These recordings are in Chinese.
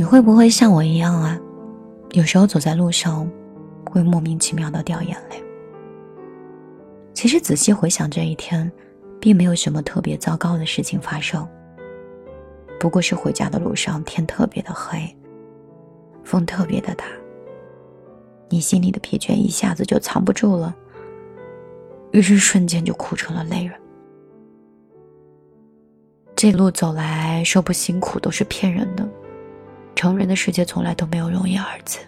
你会不会像我一样啊？有时候走在路上，会莫名其妙的掉眼泪。其实仔细回想这一天，并没有什么特别糟糕的事情发生。不过是回家的路上天特别的黑，风特别的大，你心里的疲倦一下子就藏不住了，于是瞬间就哭成了泪人。这路走来，说不辛苦都是骗人的。成人的世界从来都没有容易二字。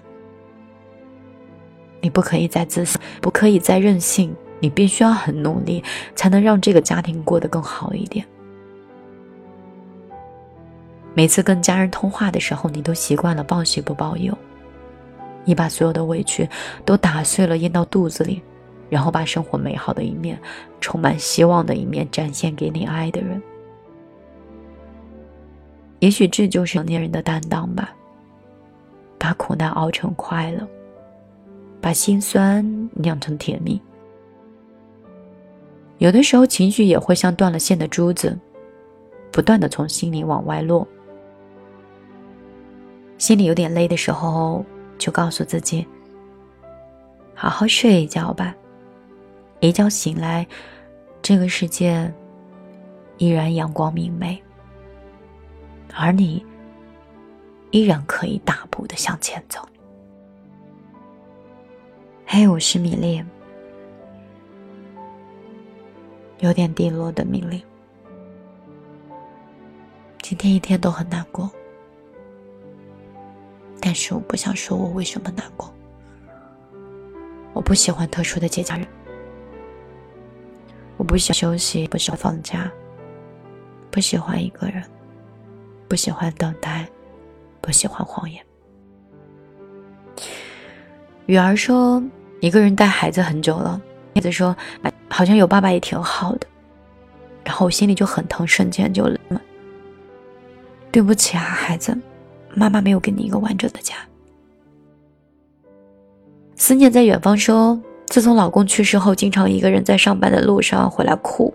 你不可以再自私，不可以再任性，你必须要很努力，才能让这个家庭过得更好一点。每次跟家人通话的时候，你都习惯了报喜不报忧，你把所有的委屈都打碎了咽到肚子里，然后把生活美好的一面、充满希望的一面展现给你爱的人。也许这就是成年人的担当吧，把苦难熬成快乐，把心酸酿成甜蜜。有的时候情绪也会像断了线的珠子，不断的从心里往外落。心里有点累的时候，就告诉自己：好好睡一觉吧。一觉醒来，这个世界依然阳光明媚。而你依然可以大步的向前走。嘿，我是米粒，有点低落的米粒。今天一天都很难过，但是我不想说我为什么难过。我不喜欢特殊的节假日，我不喜欢休息，不喜欢放假，不喜欢一个人。不喜欢等待，不喜欢谎言。雨儿说：“一个人带孩子很久了。”叶子说：“好像有爸爸也挺好的。”然后我心里就很疼，瞬间就冷了。对不起啊，孩子，妈妈没有给你一个完整的家。思念在远方说：“自从老公去世后，经常一个人在上班的路上回来哭，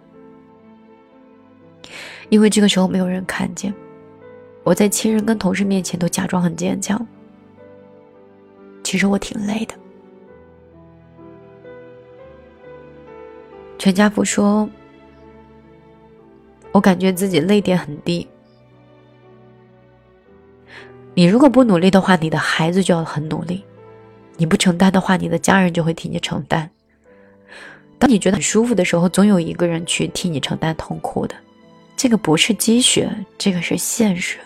因为这个时候没有人看见。”我在亲人跟同事面前都假装很坚强，其实我挺累的。全家福说：“我感觉自己泪点很低。你如果不努力的话，你的孩子就要很努力；你不承担的话，你的家人就会替你承担。当你觉得很舒服的时候，总有一个人去替你承担痛苦的。这个不是积雪，这个是现实。”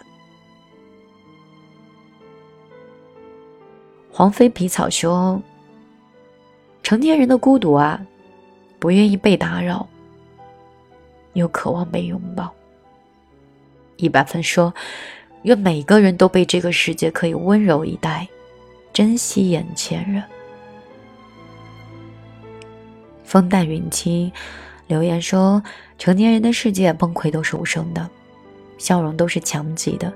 黄飞皮草说：“成年人的孤独啊，不愿意被打扰，又渴望被拥抱。”一百分说：“愿每个人都被这个世界可以温柔以待，珍惜眼前人。”风淡云轻留言说：“成年人的世界崩溃都是无声的，笑容都是强挤的，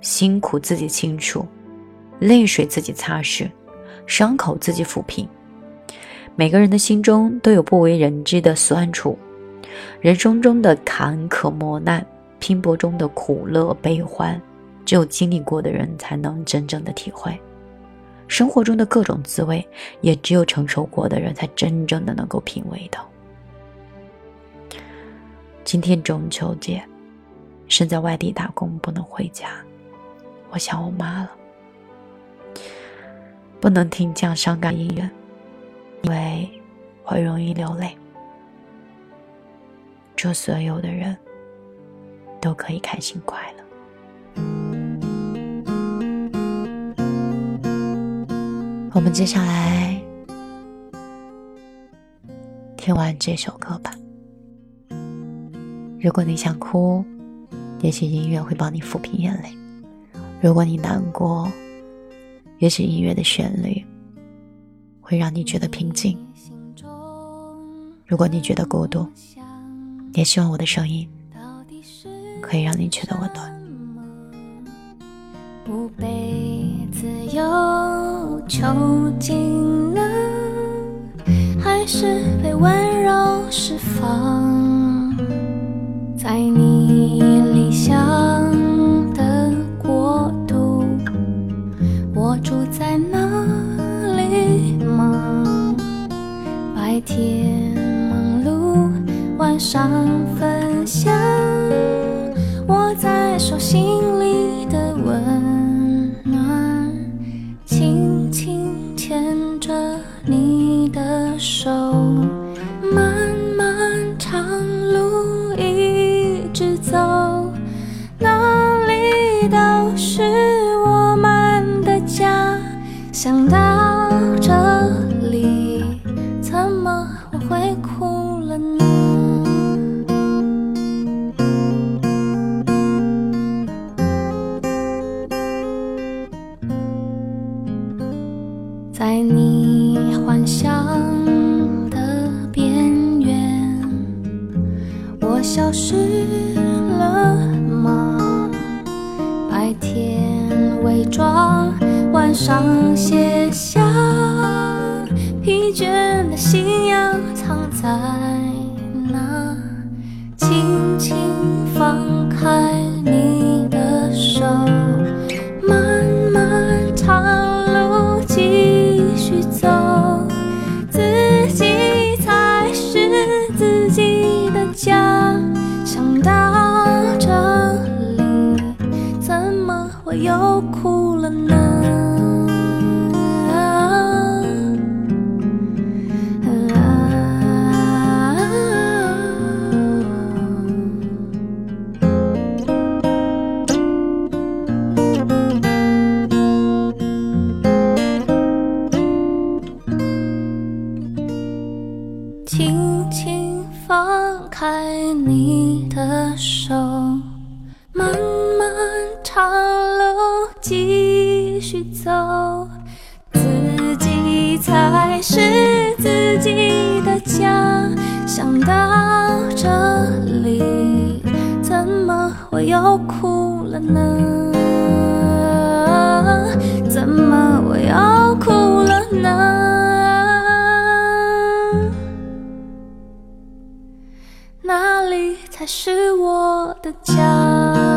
辛苦自己清楚。”泪水自己擦拭，伤口自己抚平。每个人的心中都有不为人知的酸楚，人生中的坎坷磨难，拼搏中的苦乐悲欢，只有经历过的人才能真正的体会。生活中的各种滋味，也只有承受过的人才真正的能够品味到。今天中秋节，身在外地打工不能回家，我想我妈了。不能听这样伤感音乐，因为会容易流泪。祝所有的人都可以开心快乐。我们接下来听完这首歌吧。如果你想哭，也许音乐会帮你抚平眼泪；如果你难过，也许音乐的旋律会让你觉得平静。如果你觉得孤独，也希望我的声音可以让你觉得温暖。不被自由囚禁呢，还是被温柔释放？在你上分享握在手心里的温暖，轻轻牵着你的手，漫漫长路一直走，消失了吗？白天伪装，晚上卸下，疲倦的信仰藏在哪？放开你的手，漫漫长路继续走，自己才是自己的家。想到这里，怎么我又哭了呢？怎么我又哭了呢？哪里才是我的家？